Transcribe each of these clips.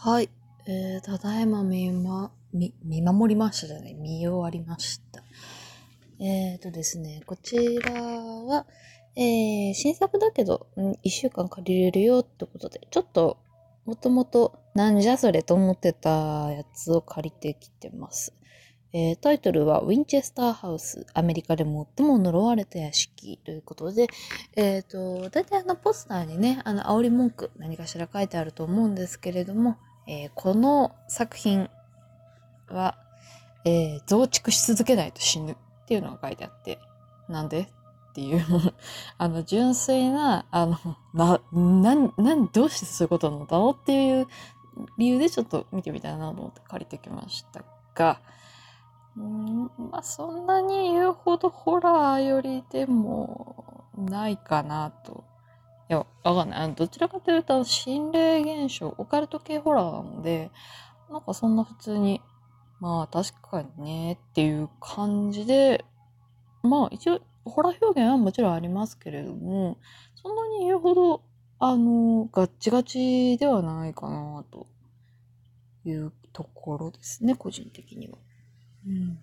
はい。えー、ただいま見ま、見、見守りましたじゃない、見終わりました。えーとですね、こちらは、えー、新作だけど、ん一週間借りれるよってことで、ちょっと、もともと、なんじゃそれと思ってたやつを借りてきてます。えータイトルは、ウィンチェスターハウス、アメリカで最も呪われた屋敷ということで、えっ、と、大体あのポスターにね、あの、煽り文句、何かしら書いてあると思うんですけれども、えーこの作品は、えー増築し続けないと死ぬっていうのが書いてあって、なんでっていう、あの、純粋な、あの、な、な、な、どうしてそういうことなんだろうっていう理由でちょっと見てみたいなと思って借りてきましたが、んまあ、そんなに言うほどホラーよりでもないかなと。いや、わかんない。どちらかというと、心霊現象、オカルト系ホラーなので、なんかそんな普通に、まあ確かにねっていう感じで、まあ一応、ホラー表現はもちろんありますけれども、そんなに言うほど、あの、ガッチガチではないかなというところですね、個人的には。うん。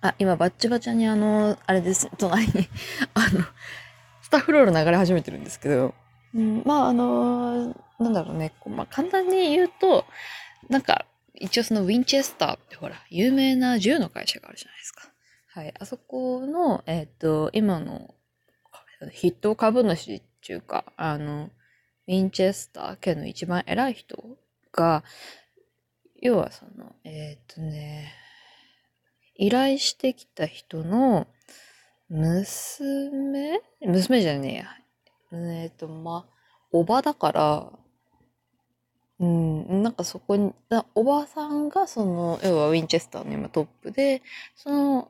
あ、今、バッチバチャにあの、あれです、隣に、あの、スタッフロール流れ始めてるんですけど、うん、まあ、あの、なんだろうね、まあ、簡単に言うと、なんか、一応そのウィンチェスターってほら、有名な銃の会社があるじゃないですか。はい。あそこの、えっ、と、今の筆頭株主っていうか、あの、ウィンチェスター家の一番偉い人が、要はその、えっ、とね、依頼してきた人の娘？娘じゃねえや。えっ、と、まあ、おばだから、うん、なんかそこに、だおばさんがその、要はウィンチェスターの今トップで、その、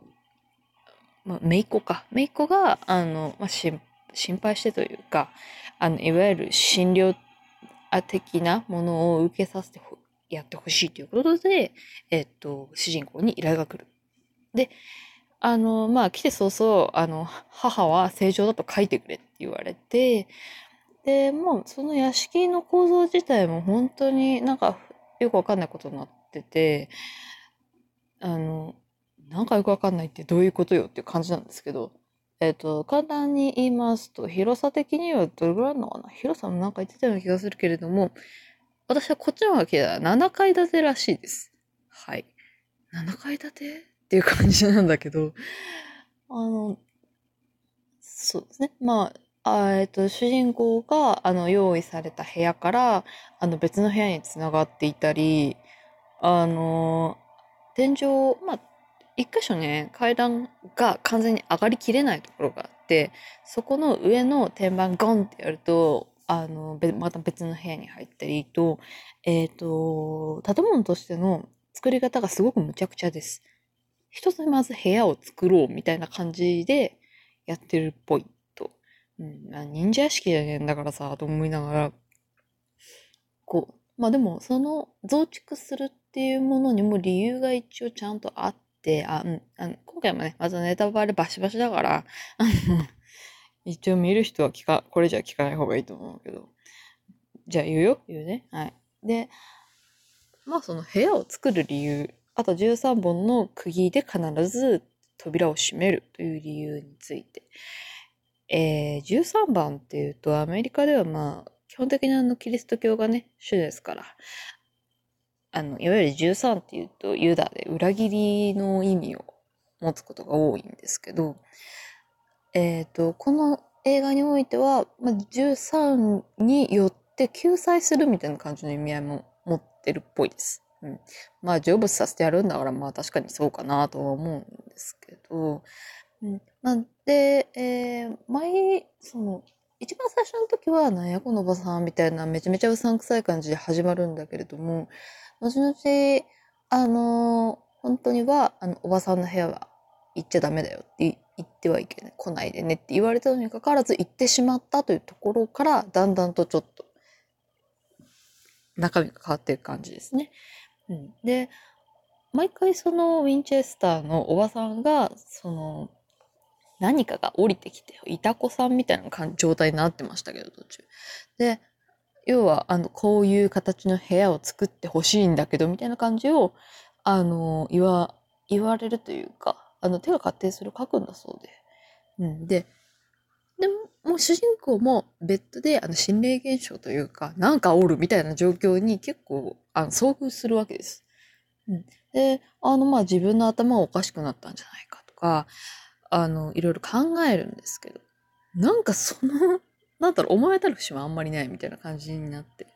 まあ、姪っ子か。姪っ子が、あの、まあ、心配してというか、あの、いわゆる診療的なものを受けさせてやってほしいということで、えっと、主人公に依頼が来る。で、あの、まあ、来て早々、あの、母は正常だと書いてくれって言われて、で、もう、その屋敷の構造自体も本当になんか、よくわかんないことになってて、あの、なんかよくわかんないってどういうことよっていう感じなんですけど、えっと、簡単に言いますと、広さ的にはどれぐらいあるのかな？広さもなんか言ってたような気がするけれども、私はこっちの方が聞いたら7階建てらしいです。はい。7階建て？っていう感じなんだけど、あの、そうですね。まあ、あえっと、主人公が、あの、用意された部屋から、あの、別の部屋につながっていたり、あの、天井、まあ、一箇所ね、階段が完全に上がりきれないところがあって、そこの上の天板ゴンってやると、あの、また別の部屋に入ったりと、えっ、と、建物としての作り方がすごくむちゃくちゃです。一つまず部屋を作ろうみたいな感じでやってるっぽいと。うん、忍者屋敷じゃねえんだからさ、と思いながら、こう、まあでも、その増築するっていうものにも理由が一応ちゃんとあって、あ、うん、あの今回もね、まずネタバレバシバシだから、一応見る人は聞か、これじゃ聞かない方がいいと思うけど。じゃあ言うよ言うね。はい。で、まあその部屋を作る理由、あと13本の釘で必ず扉を閉めるという理由について。えー、13番っていうとアメリカではまあ基本的にあのキリスト教がね、主ですから。あの、いわゆる13っていうとユダで裏切りの意味を持つことが多いんですけど、えっ、と、この映画においては、まあ、13によって救済するみたいな感じの意味合いも持ってるっぽいです。うん。まあ、成仏させてやるんだから、まあ確かにそうかなとは思うんですけど、うん。まあ、で、えー、前、その、一番最初の時は、なんやこのおばさんみたいなめちゃめちゃうさんくさい感じで始まるんだけれども、後々、あの本当には、あの、おばさんの部屋は行っちゃダメだよって言ってはいけない、来ないでねって言われたのにかかわらず行ってしまったというところから、だんだんとちょっと、中身が変わっていく感じですね。うん。で、毎回そのウィンチェスターのおばさんが、その、何かが降りてきて、いた子さんみたいな状態になってましたけど、途中。で、要は、あの、こういう形の部屋を作ってほしいんだけど、みたいな感じを、あの、言わ、言われるというか、あの、手が勝手にそれを書くんだそうで。うん。で、でも、もう主人公もベッドで、あの、心霊現象というか、なんかおるみたいな状況に結構、あの、遭遇するわけです。うん。で、あの、まあ、自分の頭おかしくなったんじゃないかとか、あの、いろいろ考えるんですけど、なんかその、なんだろう、思えたる節はあんまりないみたいな感じになって。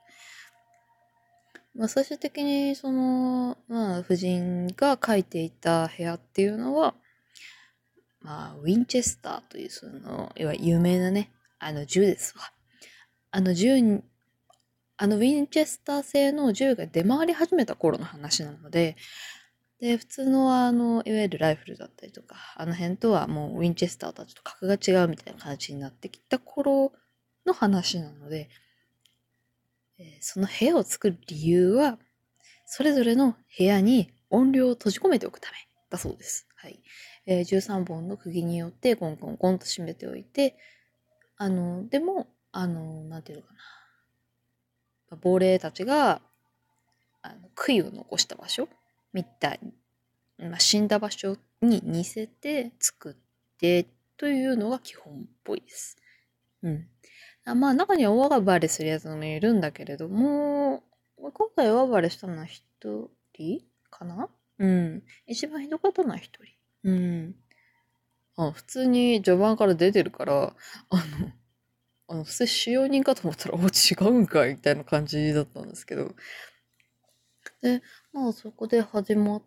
まあ、最終的に、その、まあ、夫人が書いていた部屋っていうのは、まあ、ウィンチェスターという、その、いわゆる有名なね、あの銃ですわ。あの銃に、あのウィンチェスター製の銃が出回り始めた頃の話なので、で、普通のあの、いわゆるライフルだったりとか、あの辺とはもうウィンチェスターとはちょっと格が違うみたいな形になってきた頃の話なので、えその部屋を作る理由は、それぞれの部屋に音量を閉じ込めておくためだそうです。はい。えー、13本の釘によってコンコンコンと締めておいて、あの、でも、あの、なんていうのかな。亡霊たちが、あの、杭を残した場所みたいまあ、死んだ場所に似せて作ってというのが基本っぽいです。うん。まあ中には大暴れするやつもいるんだけれども、今回大暴れしたのは一人かな？うん。一番ひどかったのは一人。うん。あ、普通に序盤から出てるから、あの、あの、普通使用人かと思ったら、お、違うんかいみたいな感じだったんですけど。で、まあそこで始ま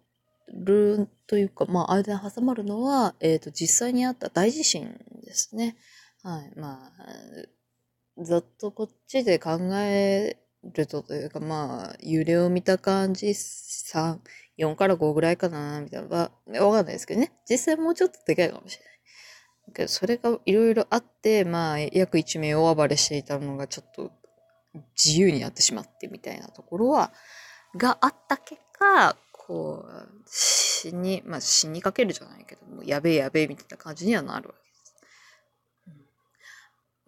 るというか、まあ、間に挟まるのは、えっ、ー、と、実際にあった大地震ですね。はい。まあ、ざっとこっちで考えるとというか、まあ、揺れを見た感じ、3、4から5ぐらいかな、みたいな、わかんないですけどね。実際もうちょっとでかいかもしれない。けど、それがいろいろあって、まあ、約1名大暴れしていたのがちょっと自由になってしまってみたいなところは、があった結果、こう、死に、まあ死にかけるじゃないけども、やべえやべえみたいな感じにはなるわけ。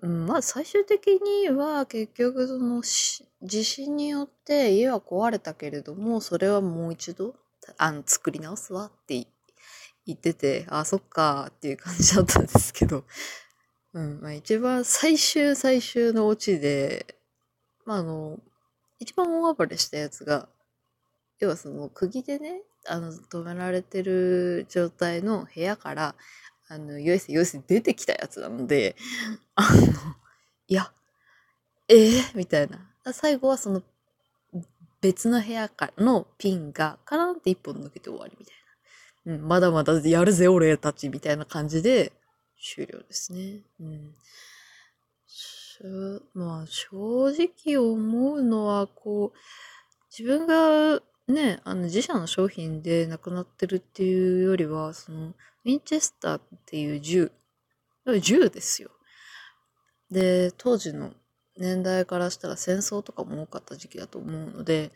うん、まあ最終的には結局その地震によって家は壊れたけれども、それはもう一度、あの、作り直すわって言ってて、あ、そっかっていう感じだったんですけど、うん、まあ一番最終最終のオチで、まああの、一番大暴れしたやつが、要はその釘でね、あの、止められてる状態の部屋から、あの、よいせよいせ出てきたやつなので、あの、いや、ええー、みたいな。最後はその、別の部屋からのピンがカランって一本抜けて終わりみたいな。うん、まだまだやるぜ俺たちみたいな感じで終了ですね。うん。まあ正直思うのはこう、自分がね、あの自社の商品でなくなってるっていうよりは、その、ウィンチェスターっていう銃、銃ですよ。で、当時の年代からしたら戦争とかも多かった時期だと思うので、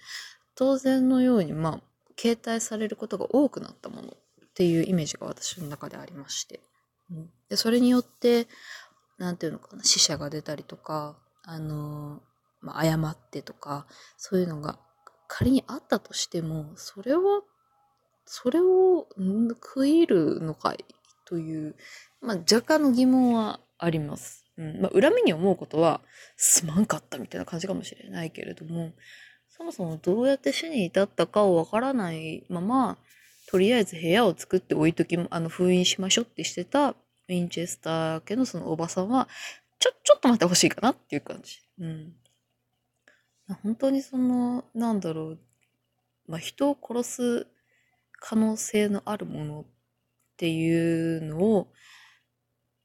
当然のように、まあ、携帯されることが多くなったものっていうイメージが私の中でありまして。でそれによって、なんていうのかな、死者が出たりとか、あの、まあ、誤ってとか、そういうのが仮にあったとしても、それは、それを食い入るのかいという、まあ、若干の疑問はあります。うんまあ、恨みに思うことはすまんかったみたいな感じかもしれないけれども、そもそもどうやって死に至ったかをわからないまま、とりあえず部屋を作って置いとき、あの、封印しましょうってしてたウィンチェスター家のそのおばさんは、ちょ、ちょっと待ってほしいかなっていう感じ。うん。本当にその、なんだろう、まあ、人を殺す可能性のあるものっていうのを、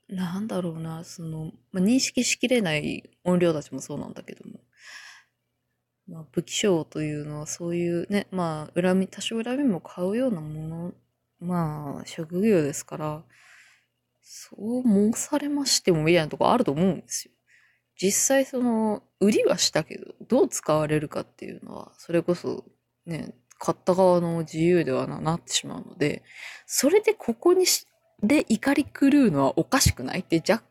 なんだろうな、その、まあ、認識しきれない音量たちもそうなんだけども、まあ、武器商というのはそういうね、まあ、恨み、多少恨みも買うようなもの、まあ、職業ですから、そう申されましてもみたいなとこあると思うんですよ。実際その、売りはしたけど、どう使われるかっていうのは、それこそね、買った側の自由ではなってしまうので、それでここにし、で怒り狂うのはおかしくない？って、じゃ、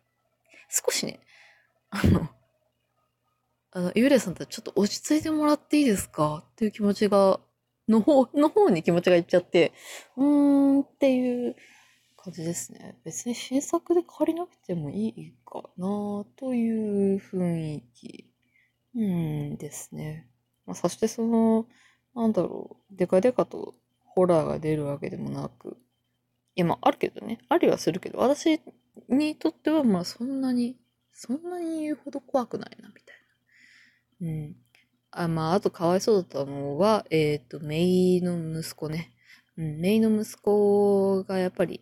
少しね、あの、あの、幽霊さんたちちょっと落ち着いてもらっていいですか？っていう気持ちが、の方、の方に気持ちがいっちゃって、うーんっていう感じですね。別に新作で借りなくてもいいかなという雰囲気、うんですね。まあ、そしてその、なんだろう、デカデカとホラーが出るわけでもなく、いや、まあ、あるけどね。ありはするけど、私にとっては、まあ、そんなに、そんなに言うほど怖くないな、みたいな。うん。あ、まあ、あとかわいそうだったのは、えっ、ー、と、メイの息子ね。うん、メイの息子がやっぱり、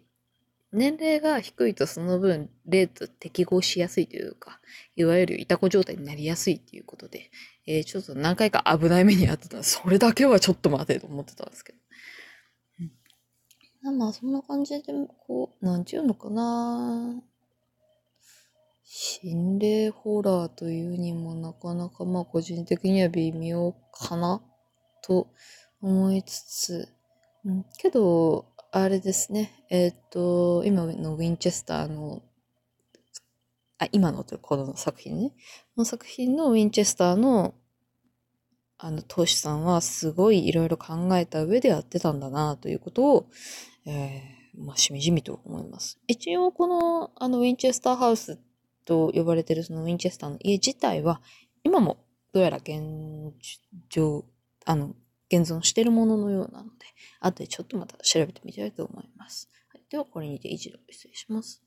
年齢が低いとその分、霊と適合しやすいというか、いわゆるいたこ状態になりやすいっていうことで、えー、ちょっと何回か危ない目にあってた。それだけはちょっと待てと思ってたんですけど。うん、まあ、そんな感じで、こう、なんちゅうのかな。心霊ホラーというにもなかなかまあ個人的には微妙かなと思いつつ、うん、けど、あれですね、えっ、ー、と、今のウィンチェスターの、あ、今のというこの作品ね、この作品のウィンチェスターのあの、投資さんはすごいいろいろ考えた上でやってたんだなということを、えー、まあ、しみじみと思います。一応この、あの、ウィンチェスターハウスと呼ばれてるそのウィンチェスターの家自体は、今もどうやら現状、あの、現存しているもののようなので、後でちょっとまた調べてみたいと思います。はい、では、これにて一度失礼します。